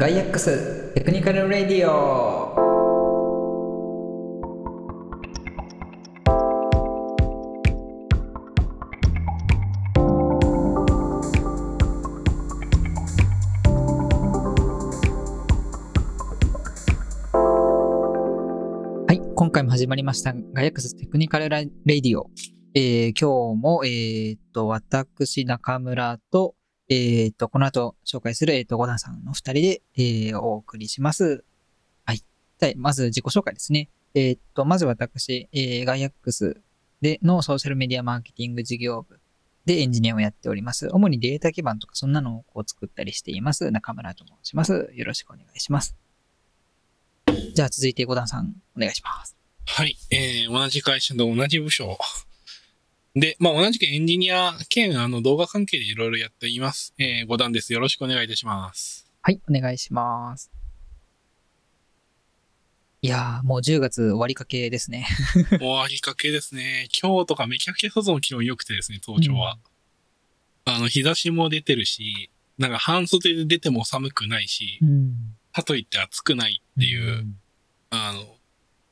ガイアックステクニカルレディオはい、今回も始まりましたガイアックステクニカルレディオ。えー今日も、えーっと、私、中村と、えーっと、この後紹介する、えーっと、ゴダンさんの二人で、えーお送りします。はい。でまず自己紹介ですね。えーっと、まず私、えーガイアックスでのソーシャルメディアマーケティング事業部でエンジニアをやっております。主にデータ基盤とかそんなのをこう作ったりしています。中村と申します。よろしくお願いします。じゃあ続いてゴダンさん、お願いします。はい。えー、同じ会社と同じ部署。で、まあ、同じくエンジニア兼、あの、動画関係でいろいろやっています。えー、五段です。よろしくお願いいたします。はい、お願いします。いやー、もう10月終わりかけですね。終わりかけですね。今日とかめちゃくちゃ外の気温良くてですね、東京は。あの、日差しも出てるし、なんか半袖で出ても寒くないし、ん。かといって暑くないっていう、あの、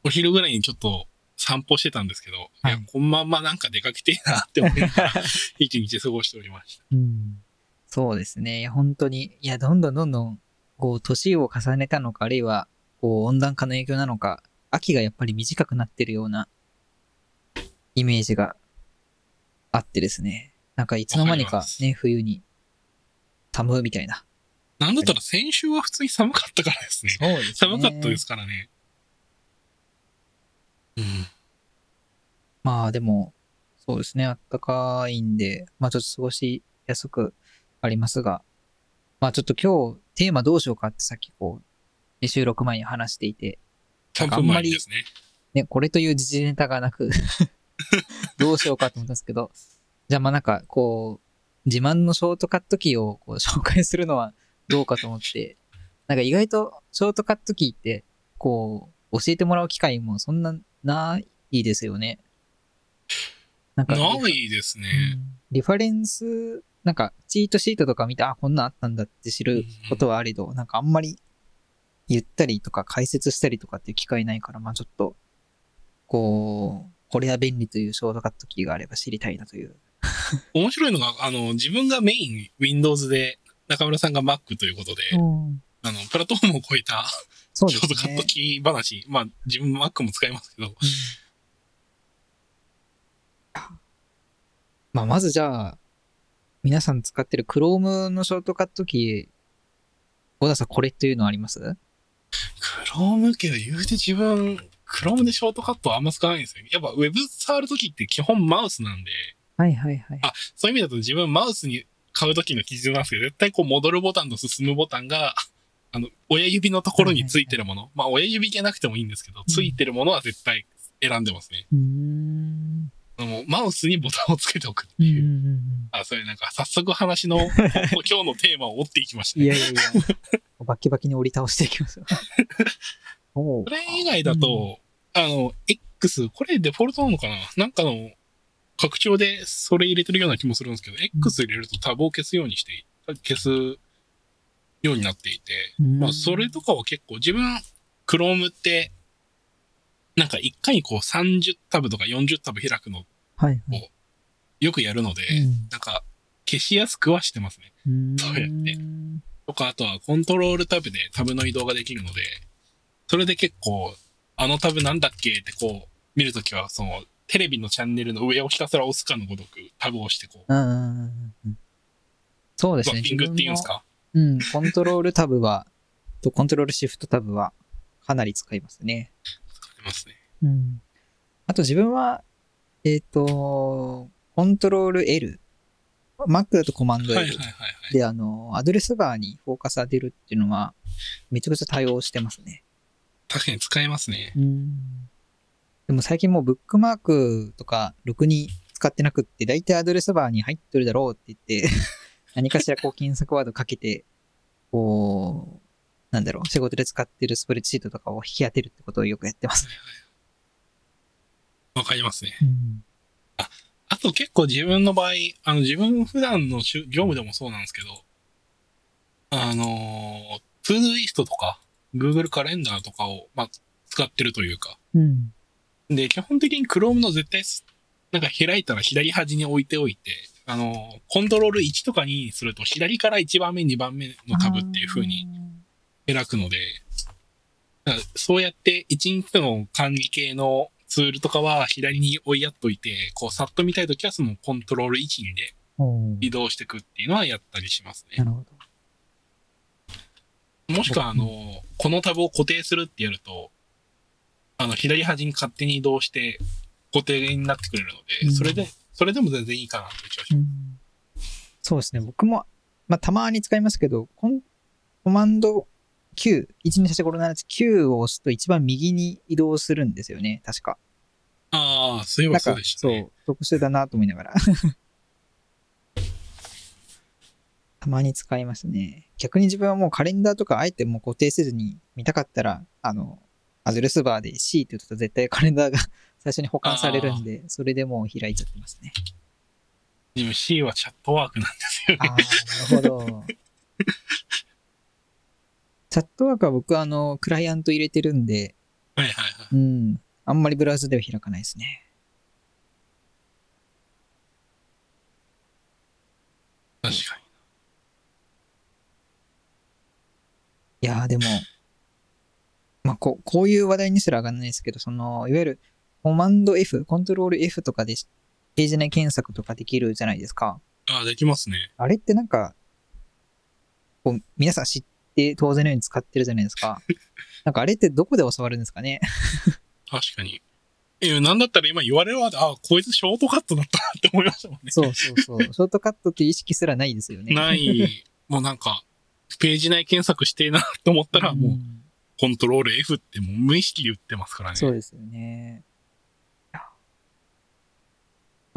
お昼ぐらいにちょっと散歩してたんですけど、はいい、や、このまんまなんか出かけてえなって思いながら、一日過ごしておりました。うん。そうですね。いや、本当に、いや、どんどんどんどん、こう、年を重ねたのか、あるいは、こう、温暖化の影響なのか、秋がやっぱり短くなってるような、イメージがあってですね。なんか、いつの間にかわか冬に、寒みたいな。なんだったら先週は普通に寒かったからですね。そうですね。寒かったですからね。うん。まあでも、そうですね、あったかいんで、まあちょっと過ごしやすくありますが、まあちょっと今日テーマどうしようかってさっきこう、収録前に話していて、多分前ですね。ね、これという時事ネタがなく、どうしようかと思ったんですけど、じゃあまあなんかこう、自慢のショートカットキーをこう紹介するのはどうかと思って、なんか意外とショートカットキーって、こう、教えてもらう機会もそんなないですよね。なんか、ないですね。リファレンス、なんか、チートシートとか見て、あ、こんなんあったんだって知ることはあれど、なんかあんまり言ったりとか解説したりとかっていう機会ないから、まあちょっと、こう、これは便利というショートカットキーがあれば知りたいなという。面白いのが、あの、自分がメイン Windows で、中村さんが Mac ということで、あの、プラットフォームを超えたそうですねショートカット。キー話、まあ、自分 Mac も使いますけど、うんまあまずじゃあ、皆さん使ってる Chrome のショートカットキー、小田さんこれっていうのあります？Chrome けど言うて自分、Chrome でショートカットはあんま使わないんですよ。やっぱ Web 触るときって基本マウスなんで、はいはいはい。あそういう意味だと自分マウスに買うときの基準なんですけど、絶対こう戻るボタンと進むボタンが、あの、親指のところについてるもの。まあ親指じゃなくてもいいんですけど、ついてるものは絶対選んでますね。うーん。もうマウスにボタンをつけておくってうんいうう。んうんあ、それなんか早速話の、今日のテーマを追っていきましたね。いやいやいや、バキバキに折り倒していきますよ。おうそれ以外だと、あの、X、これデフォルトなのかな？なんかの、拡張でそれ入れてるような気もするんですけど、X 入れるとタブを消すようにして、消すようになっていて、うんまあ、それとかは結構、自分、Chrome って、なんか一回にこう30タブとか40タブ開くのはいはい。よくやるので、うんなんか消しやすくはしてますね。そうやってとか、あとはコントロールタブでタブの移動ができるので、それで結構、あのタブなんだっけってこう、見るときは、その、テレビのチャンネルの上をひたすら押すかのごとくタブを押してこう、うん。そうですね。バッピングっていうんですか？うん、コントロールタブは、とコントロールシフトタブはかなり使いますね。使ってますね。うん。あと自分は、えっ、と、コントロール L。Mac だとコマンドはい L。はいはいはい。で、あの、アドレスバーにフォーカス当てるっていうのは、めちゃくちゃ対応してますね。確かに使えますね。でも最近もうブックマークとか、ろくに使ってなくって、大体アドレスバーに入ってるだろうって言って、何かしらこう検索ワードかけて、こう、なんだろう、仕事で使ってるスプレッドシートとかを引き当てるってことをよくやってます。わかりますね。うん。あと結構自分の場合、あの自分普段の業務でもそうなんですけど、あのートゥードゥイストとか、Google カレンダーとかを、まあ、使ってるというか。うん。で、基本的に Chrome の絶対す、なんか開いたら左端に置いておいて、あの、コントロール1とかにすると左から1番目、2番目のタブっていう風に開くので、そうやって1日の管理系のツールとかは左に追いやっといて、こう、さっと見たいときはそのコントロール1でおー移動していくっていうのはやったりしますね。なるほど。もしくは、あの、このタブを固定するってやると、あの、左端に勝手に移動して固定になってくれるのうんで、それで、それでも全然いいかなって気がしまうんそうですね。僕も、まあ、たまに使いますけど、コンコマンド Q、123457 Q を押すと一番右に移動するんですよね。確か。す。ああ、そういえばそうで、したそうね。、特殊だなと思いながら。たまに使いますね。逆に自分はもうカレンダーとかあえてもう固定せずに見たかったら、あの、アドレスバーで C って言うと絶対カレンダーが最初に保管されるんで、それでもう開いちゃってますね。でも C はチャットワークなんですよね。ああ、なるほど。チャットワークは僕はあの、クライアント入れてるんで、はいはいはい。うん。あんまりブラウザでは開かないですね。確かに。いやーでも、まあ、こう、こういう話題にすら上がらないですけど、その、いわゆる、コマンド F、コントロール F とかで、ページ内検索とかできるじゃないですか。ああ、できますね。あれってなんか、こう、皆さん知って当然のように使ってるじゃないですか。なんかあれってどこで教わるんですかね？確かに。え、なんだったら今言われるわ、あ、こいつショートカットだったなって思いましたもんね。そうそうそう。ショートカットって意識すらないですよね。ない、もうなんか、ページ内検索してえなと思ったら、もう、んコントロール F ってもう無意識で言ってますからね。そうですよね。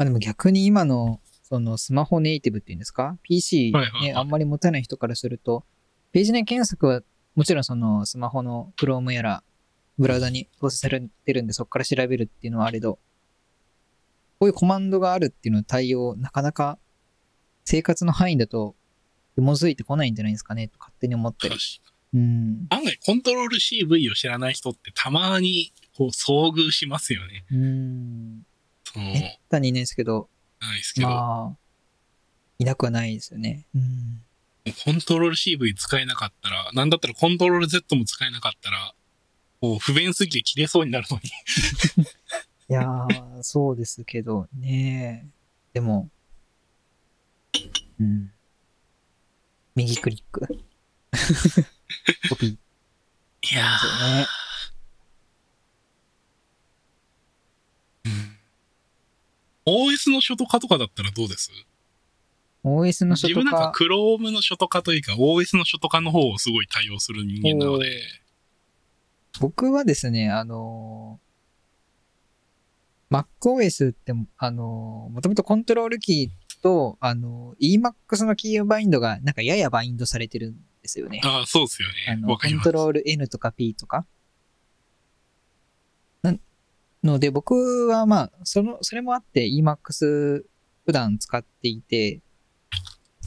まあでも逆に今の、そのスマホネイティブっていうんですか ?PC ね、はいはいはいあんまり持たない人からすると、ページ内検索はもちろんそのスマホの Chrome やらブラウザに搭載されてるんでそこから調べるっていうのはあれど、こういうコマンドがあるっていうのの対応、なかなか生活の範囲だと紐づいてこないんじゃないですかねと勝手に思ったりうん。案外コントロール CV を知らない人ってたまにこう遭遇しますよね。うん。その、めったにいないですけど、ないですけど、まあ、いなくはないですよね。うん。コントロール CV 使えなかったら、なんだったらコントロール Z も使えなかったら、こう不便すぎて切れそうになるのに。いやー、そうですけどね。でも、うん。右クリック。コピー。いや。ー、OS の初ト化とかだったらどうです？OS の初と自分なんかか、Chrome の初ト化というか OS の初ト化の方をすごい対応する人間なので、僕はですね、あのー、MacOS って、あのー、もともとコントロールキーと、あのー、Emacs のキーバインドが、なんかややバインドされてるんですよね。ああ、そうですよね。あの、わかります。コントロール N とか P とか。なので、僕はまあ、その、それもあって Emacs 普段使っていて、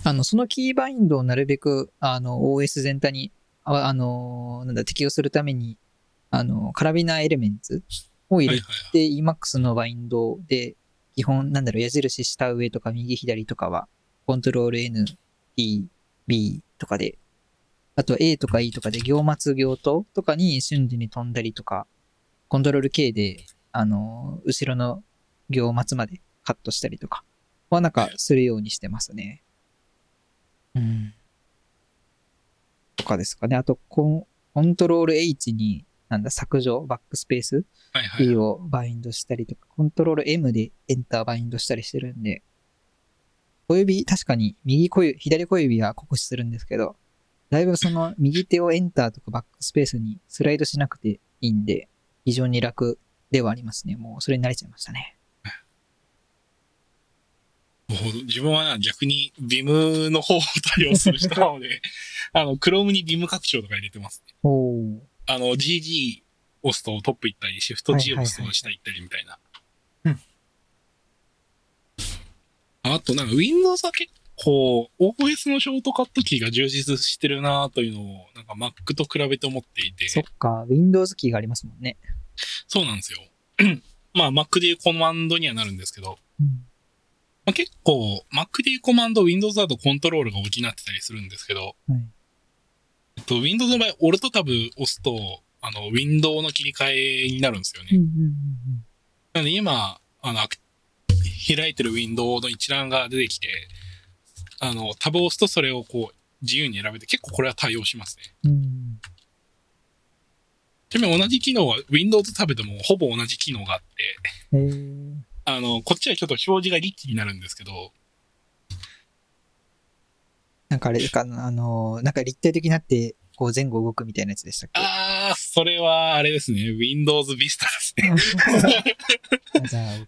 あの、そのキーバインドをなるべく、あの、OS 全体に、ああの、なんだ、適用するために、あの、カラビナエレメンツを入れはいはいて、Emacs のバインドで、基本、なんだろう、矢印下上とか右左とかは、コントロール N、T、B とかで、あと A とか E とかで行末行頭とかに瞬時に飛んだりとか、コントロール K で、あの、後ろの行末までカットしたりとかはなんかするようにしてますね。うん。とかですかね。あとコン、コントロール H に、なんだ、削除、バックスペースはいはい。P をバインドしたりとか、コントロール M でエンターバインドしたりしてるんで、小指、確かに右小指、左小指は酷使するんですけど、だいぶその右手をエンターとかバックスペースにスライドしなくていいんで、非常に楽ではありますね。もうそれに慣れちゃいましたね。自分はな逆に Vim の方を対応する人なので、あの、Chrome に Vim 拡張とか入れてます、ね。おー。あの、GG 押すとトップ行ったり、シフト G 押すと下行ったりみたいな。うんあとなんか Windows は結構 OS のショートカットキーが充実してるなというのを、なんか Mac と比べて思っていて。そっか、Windows キーがありますもんね。そうなんですよ。まあ Mac でいうコマンドにはなるんですけど、うん、まあ、結構 Mac でいうコマンド Windows だとコントロールが補ってたりするんですけど、はいえっと、Windows の場合、Alt タブ押すと、あの、ウィンドウの切り替えになるんですよね。うんうんうんなので今、あの、開いてるウィンドウの一覧が出てきて、あの、タブを押すとそれをこう、自由に選べて、結構これは対応しますね。うんうんちなみに同じ機能は Windows タブでもほぼ同じ機能があって、あの、こっちはちょっと表示がリッチになるんですけど、なんかあれですか、あの、なんか立体的になって、こう前後動くみたいなやつでしたっけ？あー、それはあれですね。Windows Vista ですね。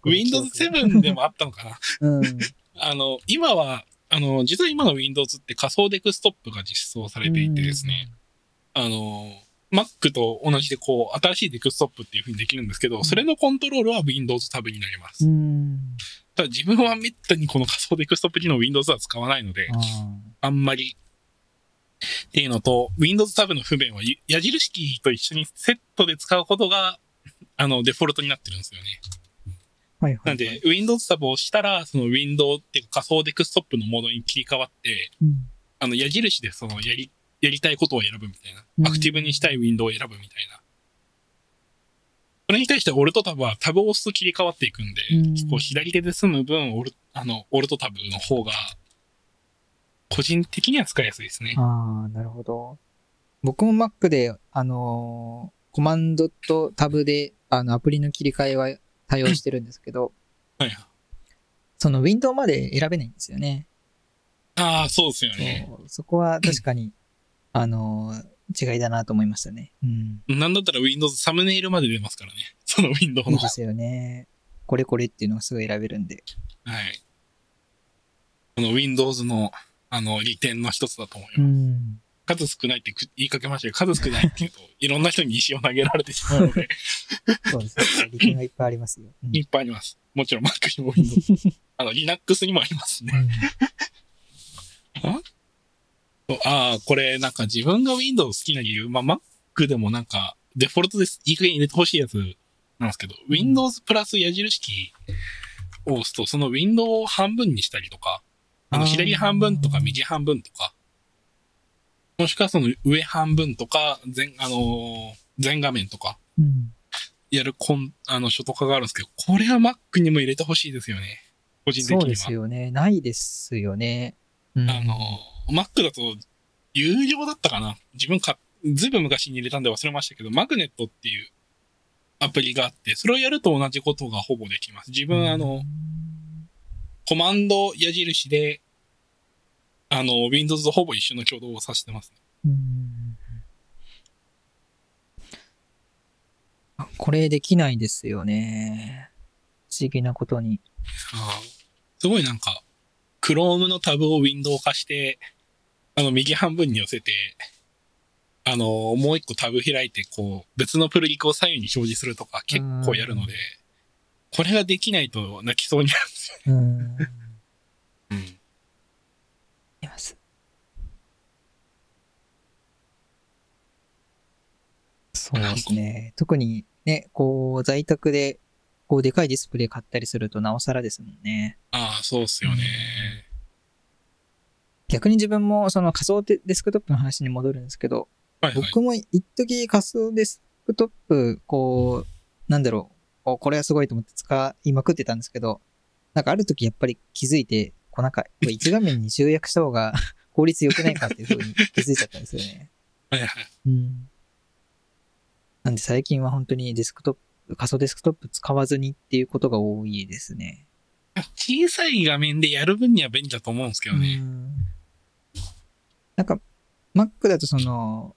Windows 7でもあったのかな。うん。あの、今は、あの、実は今の Windows って仮想デスクトップが実装されていてですね、あの、Mac と同じでこう、新しいデスクトップっていう風にできるんですけど、それのコントロールは Windows タブになります。うん。ただ自分はめったにこの仮想デスクトップ機能 Windows は使わないので、ああんまり。っていうのと、Windows タブの不便はゆ矢印キーと一緒にセットで使うことが、あの、デフォルトになってるんですよね。ーはいはい。なんで、、Windows タブを押したら、その Windows っていうか仮想デスクトップのモードに切り替わって、うん。あの、矢印でそのやり、やりたいことを選ぶみたいうんな。アクティブにしたいウィンドウを選ぶみたいな。それに対して、オルトタブはタブを押すと切り替わっていくんで、うんこう左手で済む分、オル、あの、オルトタブの方が、個人的には使いやすいですね。ああ、なるほど。僕も Mac で、あのーコマンドとタブで、あの、アプリの切り替えは対応してるんですけど、はい。そのウィンドウまで選べないんですよね。ああ、そうですよね。そうそこは確かに、あのー違いだなと思いましたね。うん。なんだったら Windows サムネイルまで出ますからね。そのウィンドウの。いいですよね。これこれっていうのがすぐ選べるんで。はい。この Windows の、あの、利点の一つだと思います。ん。数少ないってく言いかけましたけど、数少ないって言うと、いろんな人に石を投げられてしまうので、そうですね。利点がいっぱいありますよ。うんいっぱいあります。もちろん Mac にも Windows。あの、Linux にもありますね。そうああ、これなんか自分が Windows 好きな理由、まあ Mac でもなんか、デフォルトです。いい加減入れてほしいやつなんですけど、Windows プラス矢印キーを押すと、その Windows を半分にしたりとか、あの、左半分とか右半分とか、もしくはその上半分とか、全、あのー全画面とか、うん。やるコン、あの、書とかがあるんですけど、これは Mac にも入れてほしいですよね。個人的には。そうですよね。ないですよね。うんあの、Mac だと、有料だったかな？自分か、ずいぶん昔に入れたんで忘れましたけど、マグネットっていうアプリがあって、それをやると同じことがほぼできます。自分、あの、コマンド矢印で、あの、Windows とほぼ一緒の挙動をさせてますね。うんこれできないですよね。不思議なことに。あーすごいなんか、Chrome のタブをウィンドウ化して、あの、右半分に寄せて、あの、もう一個タブ開いて、こう、別のプルリクを左右に表示するとか結構やるので、これができないと泣きそうになるんですよ。うん。うん。います。そうですね。特にね、こう、在宅で、こう、でかいディスプレイ買ったりするとなおさらですもんね。ああ、そうっすよね。逆に自分もその仮想デデスクトップの話に戻るんですけど、はいはい。僕も一時仮想デスクトップ、こう、なんだろう、これはすごいと思って使いまくってたんですけど、なんかある時やっぱり気づいて、こうなんか、一画面に集約した方が 効率良くないかっていう風に気づいちゃったんですよね。はいはい。うん。なんで最近は本当にデスクトップ、仮想デスクトップ使わずにっていうことが多いですね。小さい画面でやる分には便利だと思うんですけどね。うんなんか、Mac だとその、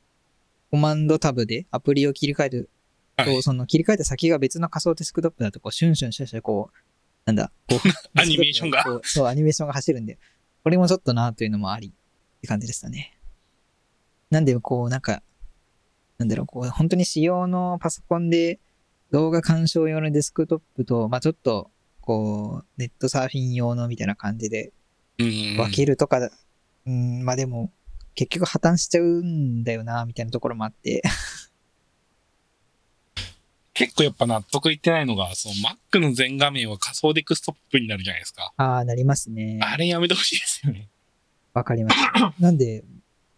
コマンドタブでアプリを切り替えると、はい。その切り替えた先が別の仮想デスクトップだと、こう、シュンシュンシュンシュン、こう、なんだ、こう アニメーションが？そう、アニメーションが走るんで、これもちょっとなというのもあり、って感じでしたね。なんで、こう、なんか、なんだろう、こう、本当に仕様のパソコンで動画鑑賞用のデスクトップと、まあちょっと、こう、ネットサーフィン用のみたいな感じで、うん。分けるとかだ、うん、まあでも、結局破綻しちゃうんだよな、みたいなところもあって。結構やっぱ納得いってないのが、その Mac の全画面は仮想デスクトップになるじゃないですか。ああ、なりますね。あれやめてほしいですよね。わかります。なんで、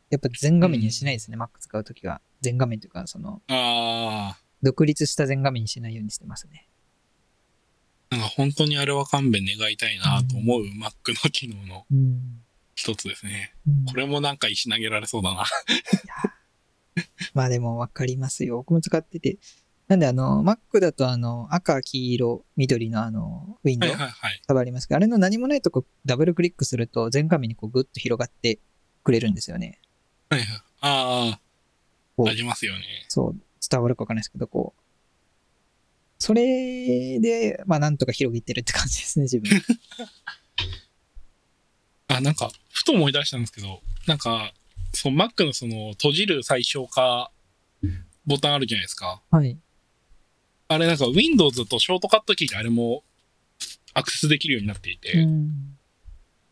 やっぱ全画面にはしないですね、Mac 使うときは。全画面というか、その、あ独立した全画面にしないようにしてますね。あ、なんか本当にあれは勘弁願いたいなと思う Mac の機能のうん。一つですね。うんこれもなんか石投げられそうだな。まあでもわかりますよ。僕も使ってて。なんであの、Mac だとあの、赤、黄色、緑のあの、ウィンドウはいはいはい。タブありますけど、あれの何もないとこダブルクリックすると全画面にこうグッと広がってくれるんですよね。はいはい。ああ、ありますよね。そう、伝わるかわかんないですけど、こう。それで、まあなんとか広げてるって感じですね、自分。あ、なんか、ふと思い出したんですけど、なんか、そう Mac のその閉じる最小化ボタンあるじゃないですか。はい。あれなんか Windows とショートカットキーであれもアクセスできるようになっていて、うん。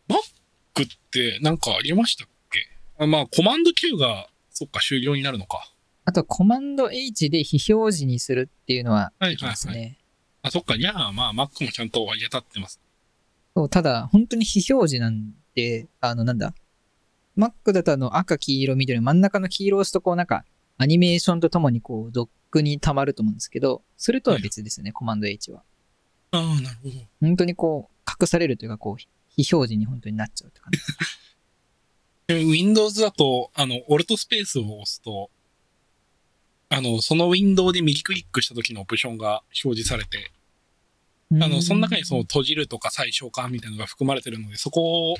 Mac ってなんかありましたっけ？あまあ、コマンド Q が、そっか、終了になるのか。あと、コマンド H で非表示にするっていうのはできますね。はいあ、そっか、じゃあまあ、Mac もちゃんと割り当たってます。そう、ただ、本当に非表示なんで、あの、なんだ。Mac だとあの、赤、黄色、緑、真ん中の黄色を押すとこう、なんか、アニメーションとともにこう、ドックに溜まると思うんですけど、それとは別ですね、コマンド H は。ああ、なるほど。本当にこう、隠されるというか、こう、非表示に本当になっちゃうって感じ。で Windows だと、あの、オルトスペースを押すと、あの、そのウィンドウで右クリックした時のオプションが表示されて、あの、その中にその閉じるとか最小化みたいなのが含まれてるので、そこ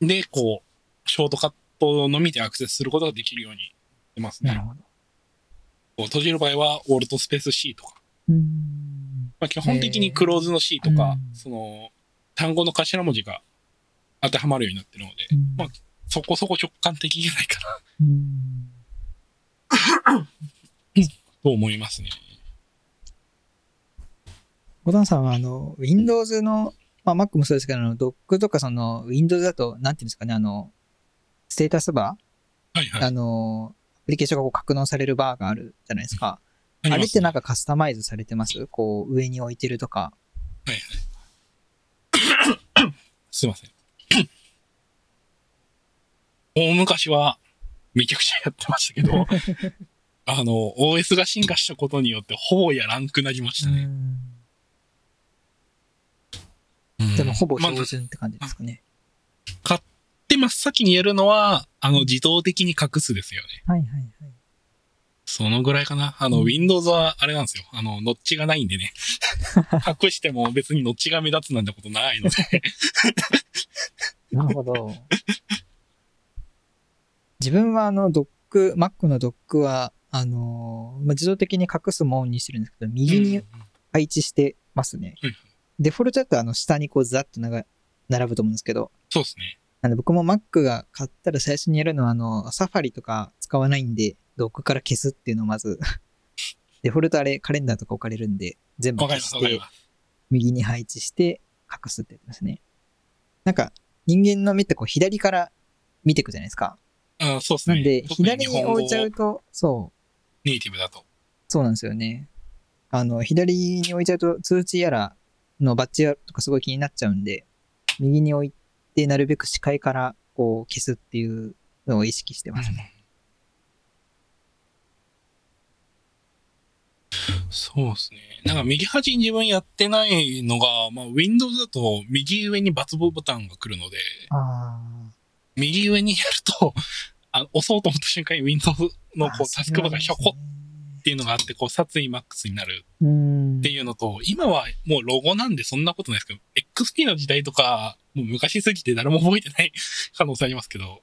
で、こう、ショートカットのみでアクセスすることができるようにしてますね。なるほど。閉じる場合は、オルトスペース C とか。うん。まあ、基本的にクローズの C とか、うんその、単語の頭文字が当てはまるようになってるので、うんまあそこそこ直感的じゃないかな、うん と思いますね。ボタンさんは、あの、Windows の、まあ、Mac もそうですけど、Dock とかその、Windows だと、なんていうんですかね、あの、ステータスバー、はいはい。あの、アプリケーションがこう格納されるバーがあるじゃないですか。ありますれってなんかカスタマイズされてます？こう、上に置いてるとか。すいません。大昔はめちゃくちゃやってましたけど、あの、OS が進化したことによってほぼやらんくなりましたね。うんでも、ほぼまあ標準って感じですかね。で、真っ先にやるのは、あの、自動的に隠すですよね。はいはいはい。そのぐらいかな。あの、うん Windows はあれなんですよ。あの、ノッチがないんでね。隠しても別にノッチが目立つなんてことないので。なるほど。自分はあの、ドック、Mac のドックは、あのーまあ、自動的に隠すもんにしてるんですけど、右に配置してますね。うんデフォルトだとあの、下にこう、ざっとなが並ぶと思うんですけど、そうですね。なんで僕も Mac が買ったら最初にやるのは、あの、サファリとか使わないんで、ドックから消すっていうのをまず、デフォルトあれ、カレンダーとか置かれるんで、全部消して。右に配置して、隠すってやつですね。なんか、人間の目ってこう、左から見ていくじゃないですか。あそうですね。なんで、特左に置いちゃうと、そう、ネイティブだと。そうなんですよね。あの、左に置いちゃうと通知やらのバッジやとかすごい気になっちゃうんで、右に置いてなるべく視界からこう消すっていうのを意識してますね。そうですね。なんか右端に自分やってないのが、まあ Windows だと右上に×ボタンが来るので、あ右上にやると、あ押そうと思った瞬間に Windows のこうタスクバーがひょこっていうのがあって、こう殺意マックスになるって。いうのと、今はもうロゴなんでそんなことないですけど、XP の時代とか、もう昔すぎて誰も覚えてない可能性ありますけど、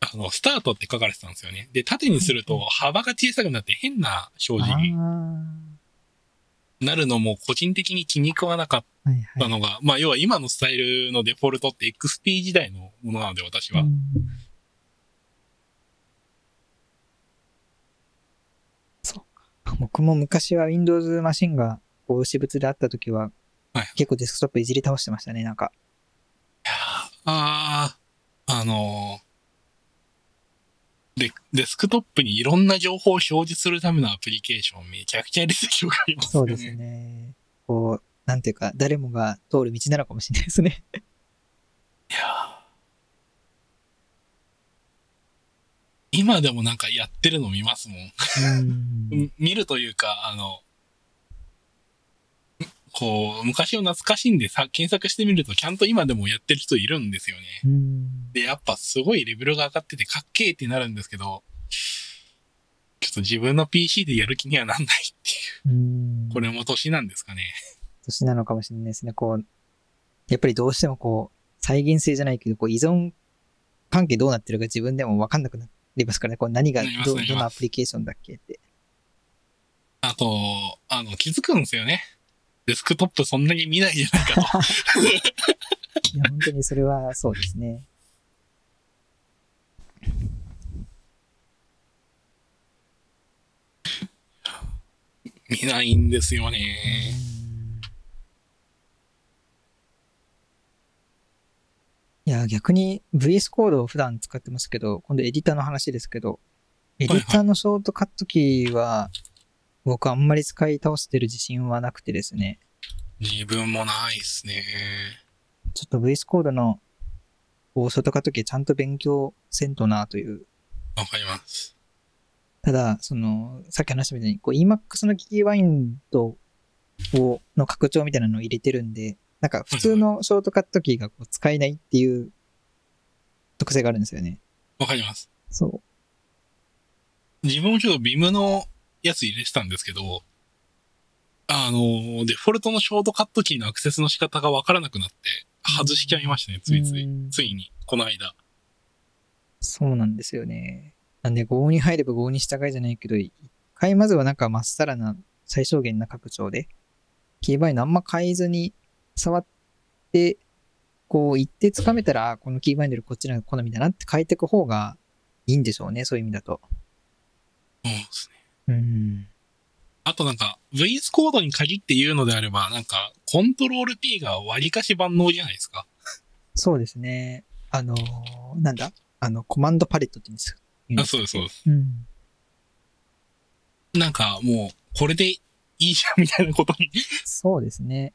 あの、スタートって書かれてたんですよね。で、縦にすると幅が小さくなって変な表示にあなるのも個人的に気に食わなかっーはいはい。たのが、まあ要は今のスタイルのデフォルトって XP 時代のものなので私は。うんそうか。僕も昔は Windows マシンがこう私物であった時は、はい結構デスクトップいじり倒してましたね、なんか。ああ、あので、デスクトップにいろんな情報を表示するためのアプリケーションめちゃくちゃやりすぎがありますね。そうですね。こう、なんていうか、誰もが通る道なのかもしれないですね。いやー今でもなんかやってるの見ますもん。うん。見るというか、あの、こう、昔を懐かしんでさ検索してみると、ちゃんと今でもやってる人いるんですよね。うん。で、やっぱすごいレベルが上がっててかっけーってなるんですけど、ちょっと自分の PC でやる気にはなんないっていう。うん。これも年なんですかね。年なのかもしれないですね。こう、やっぱりどうしてもこう、再現性じゃないけど、こう依存関係どうなってるか自分でもわかんなくなりますからね。こう何がど、どのアプリケーションだっけ？って。あと、あの、気づくんですよね。デスクトップそんなに見ないじゃないかと。いや、本当にそれはそうですね。見ないんですよね。や、逆に VS コードを普段使ってますけど、今度エディターの話ですけど、エディターのショートカットキーは、僕あんまり使い倒してる自信はなくてですね、自分もないっすね。ちょっと VS コードのこうショートカットキーちゃんと勉強せんとなという。わかります。ただ、その、さっき話したみたいに、こう Emacs のキーワインドを、の拡張みたいなのを入れてるんで、なんか普通のショートカットキーがこう使えないっていう特性があるんですよね。わかります。そ自分もちょっとビムのやつ入れてたんですけど、あの、デフォルトのショートカットキーのアクセスの仕方がわからなくなって、外しちゃいましたね、ついついうん。ついに、この間。う。そうなんですよね。なんで、5に入れば5に従いじゃないけど、一回まずはなんかまっさらな最小限な拡張で、キーバインドあんま変えずに触って、こう、一定つかめたら、あこのキーバインドよりこっちの好みだなって変えていく方がいいんでしょうね、そういう意味だと。そうですね。うん。あとなんか、VS コードに限って言うのであれば、なんか、コントロール P が割かし万能じゃないですか？そうですね。あのーなんだ？あの、コマンドパレットって言うんですよ。あ、そうです、そうです。うん。なんか、もう、これでいいじゃんみたいなことに。そうですね。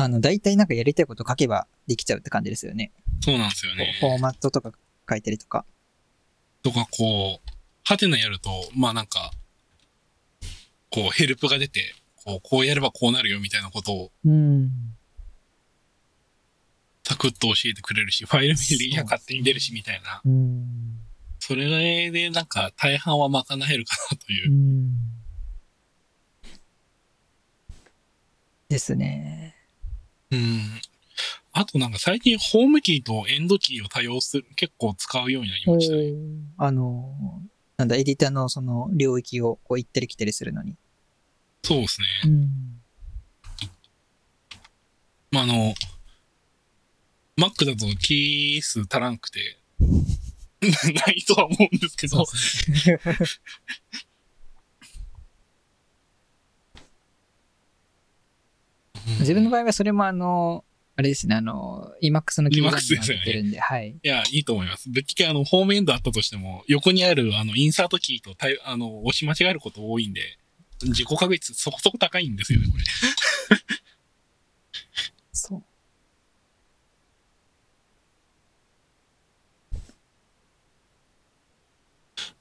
あの、大体なんかやりたいこと書けばできちゃうって感じですよね。そうなんですよね。フォーマットとか書いたりとか。とか、こう、ハテナやると、まあなんか、こう、ヘルプが出て、こう、こうやればこうなるよみたいなことをうん。サクッと教えてくれるし、ファイル名でいや勝手に出るしみたいな。うん。それでなんか大半は賄えるかなというう。ん。ですね。うん。あとなんか最近ホームキーとエンドキーを多用する、結構使うようになりましたね。あの、なんだ、エディターのその領域をこう行ったり来たりするのに。そうですね。うん。まあ、あの、Mac だとキー数足らんくて、ないとは思うんですけど。自分の場合はそれもあの、あれですね、あの、EMAX のキーワー Emacs ドになってるんで、はい。いや、いいと思います。ぶっちゃけあの、ホームエンドあったとしても、横にあるあの、インサートキーとあの、押し間違えること多いんで、自己確率そこそこ高いんですよね、これ。そう。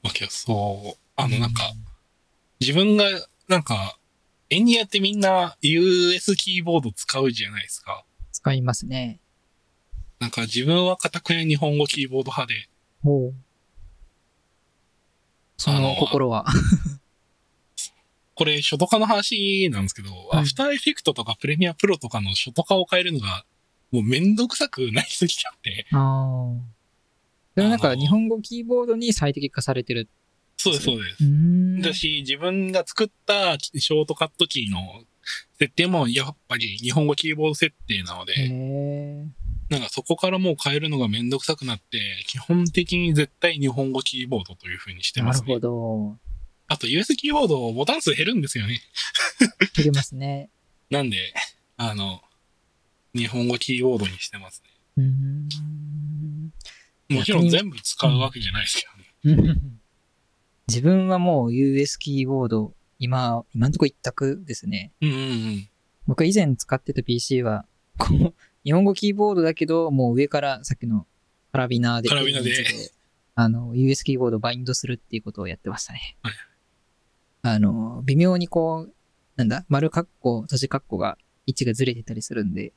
まあ、けどそう、あの、なんか、自分が、なんか、エンニアってみんな US キーボード使うじゃないですか。使いますね。なんか自分は片く日本語キーボード派で。その心は。これ、初ト化の話なんですけど、はいアフターエフェクトとかプレミアプロとかの初ト化を変えるのが、もうめんどくさくなりすぎちゃって。ああ。でもなんか日本語キーボードに最適化されてる。そうです、そうです。んだし、自分が作ったショートカットキーの設定もやっぱり日本語キーボード設定なのへで、え。なんかそこからもう変えるのがめんどくさくなって、基本的に絶対日本語キーボードという風にしてますねなるほ。ど。あと US キーボードボタン数減るんですよね。切れますね。なんで、あの、日本語キーボードにしてますね。うん。もちろん全部使うわけじゃないですけどね。自分はもう US キーボード、今、今んとこ一択ですね。うんうんうん。僕以前使ってた PC は、こう、日本語キーボードだけど、もう上からさっきのカラビナーで、カラビナであの、US キーボードをバインドするっていうことをやってましたね。はいあの、微妙にこう、なんだ、丸カッコ、閉じカッコが位置がずれてたりするんで、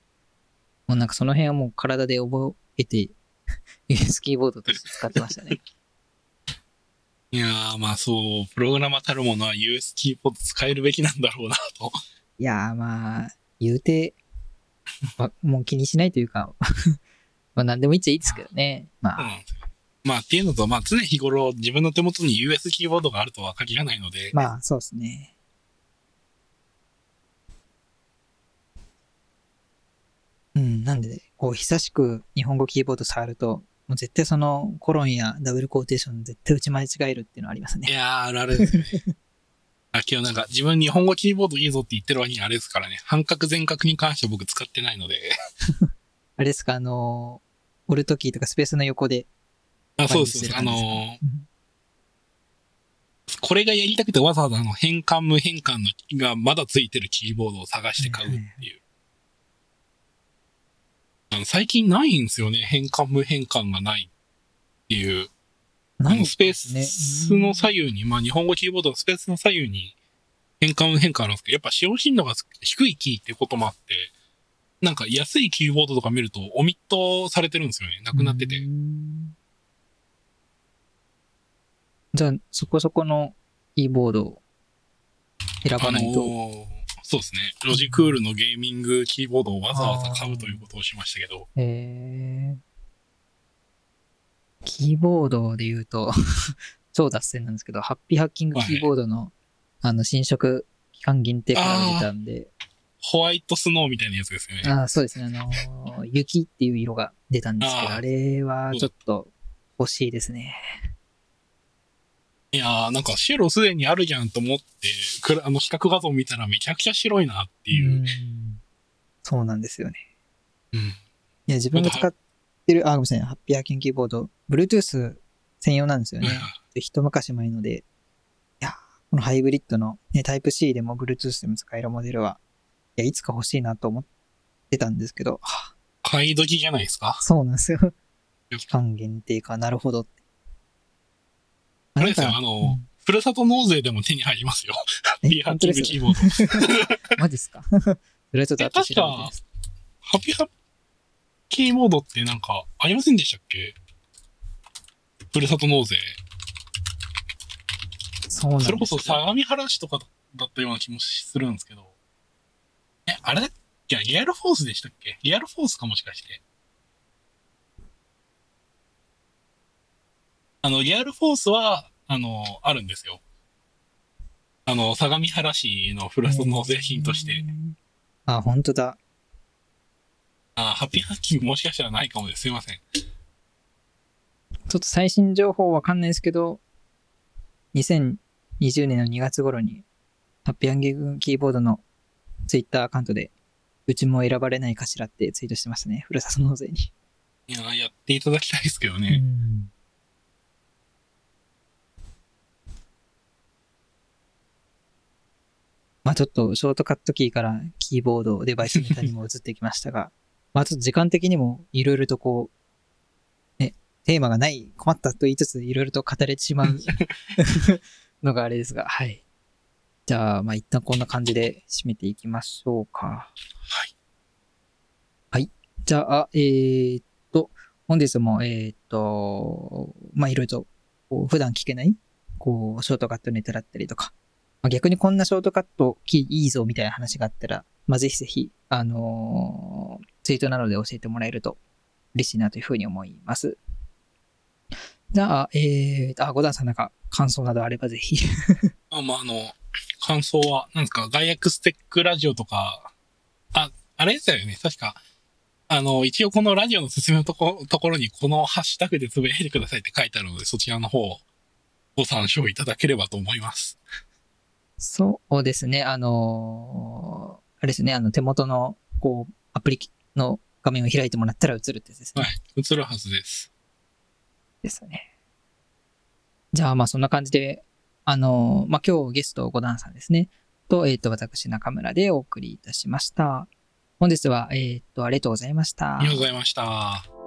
もうなんかその辺はもう体で覚えて、US キーボードとして使ってましたね。いやー、まあそう、プログラマーたるものは US キーボード使えるべきなんだろうなと。いやーまあ、言うて、まもう気にしないというか、まあ何でも言っちゃいいですけどね。まあ、そうなん。まあっていうのと、まあ常日頃自分の手元に US キーボードがあるとは限らないので、まあそうですね。うん、なんで、こう、久しく日本語キーボード触ると、もう絶対そのコロンやダブルコーテーション絶対打ち間違えるっていうのはありますね。いやー、あるあるですよね。あ、今日なんか自分日本語キーボードいいぞって言ってる割にあれですからね。半角全角に関しては僕使ってないので。あれですか、あの、オルトキーとかスペースの横で。あ、そうです。あのーうんこれがやりたくてわざわざあの変換無変換のがまだついてるキーボードを探して買うっていう。あの最近ないんですよね。変換無変換がないっていう。あのスペねースの左右に、まあ日本語キーボードのスペースの左右に変換無変換あるんですけど、やっぱ使用頻度が低いキーっていうこともあって、なんか安いキーボードとか見るとオミットされてるんですよね。なくなってて。うんじゃあ、そこそこのキーボードを選ばないと。あのーそうですね。ロジクールのゲーミングキーボードをわざわざ買うということをしましたけど、へー。キーボードで言うと、超脱線なんですけど、ハッピーハッキングキーボードの、あの、新色期間限定から出たんで、ホワイトスノーみたいなやつですよね。ああそうですね、あのー雪っていう色が出たんですけど、あれはちょっと欲しいですね。いやー、なんか白すでにあるじゃんと思って、くらあの比較画像見たらめちゃくちゃ白いなっていう。んそうなんですよね。うん。いや、自分が使ってる、あ、ごめんなさい、ハッピーハッキングキーボード、Bluetooth 専用なんですよね。で一昔前ので、いや、このハイブリッドの、ね、タイプ C でも Bluetooth でも使えるモデルは、いや、いつか欲しいなと思ってたんですけど、は買い時じゃないですか？そうなんですよ。期間限定か、なるほどって。あれですよ、あの、うんふるさと納税でも手に入りますよ。ハッえピーハッキングキーボード。マジっすか？それはちょっと後で調べてみます。ハッピーハッキーボードってなんかありませんでしたっけ？ふるさと納税。そうなんですそれこそ相模原市とかだったような気もするんですけど。え、あれだっけ？リアルフォースでしたっけ？リアルフォースかもしかして。あの、リアルフォースは、あの、あるんですよ。あの、相模原市のふるさと納税品として。。あ、本当だ。あ、ハッピーハッキングもしかしたらないかもです。すいません。ちょっと最新情報わかんないですけど、2020年の2月頃に、ハッピーハンギングキーボードのツイッターアカウントで、うちも選ばれないかしらってツイートしてましたね。ふるさと納税に。いや、やっていただきたいですけどうね。んまあちょっとショートカットキーからキーボード、デバイスネタにも移ってきましたが、まあちょっと時間的にもいろいろとこう、ね、テーマがない、困ったと言いつついろいろと語れてしまう のがあれですが、はい。じゃあ、まあ一旦こんな感じで締めていきましょうか。はい。じゃあ、えーっと、本日も、えーっと、まあ、いろいろと、普段聞けない、こう、ショートカットネタだったりとか、まあ、逆にこんなショートカットキーいいぞみたいな話があったら、まあ、ぜひぜひ、あのーツイートなどで教えてもらえると嬉しいなというふうに思います。じゃあ、えー、あ、ゴダンさんなんか感想などあればぜひ。あまあ、あの、感想は、なんですか、ガイアクステックラジオとか、あ、あれですよね、確か、あの、一応このラジオの説明のところに、このハッシュタグでつぶやいてくださいって書いてあるので、そちらの方を、ご参照いただければと思います。そうですね、あのーあれですね、あの手元の、こう、アプリの画面を開いてもらったら映るってですね。はい。映るはずです。ですね。じゃあ、まあそんな感じで、あの、まあ今日ゲスト5段さんですね。と、えっ、と、私中村でお送りいたしました。本日は、えっ、と、ありがとうございました。ありがとうございました。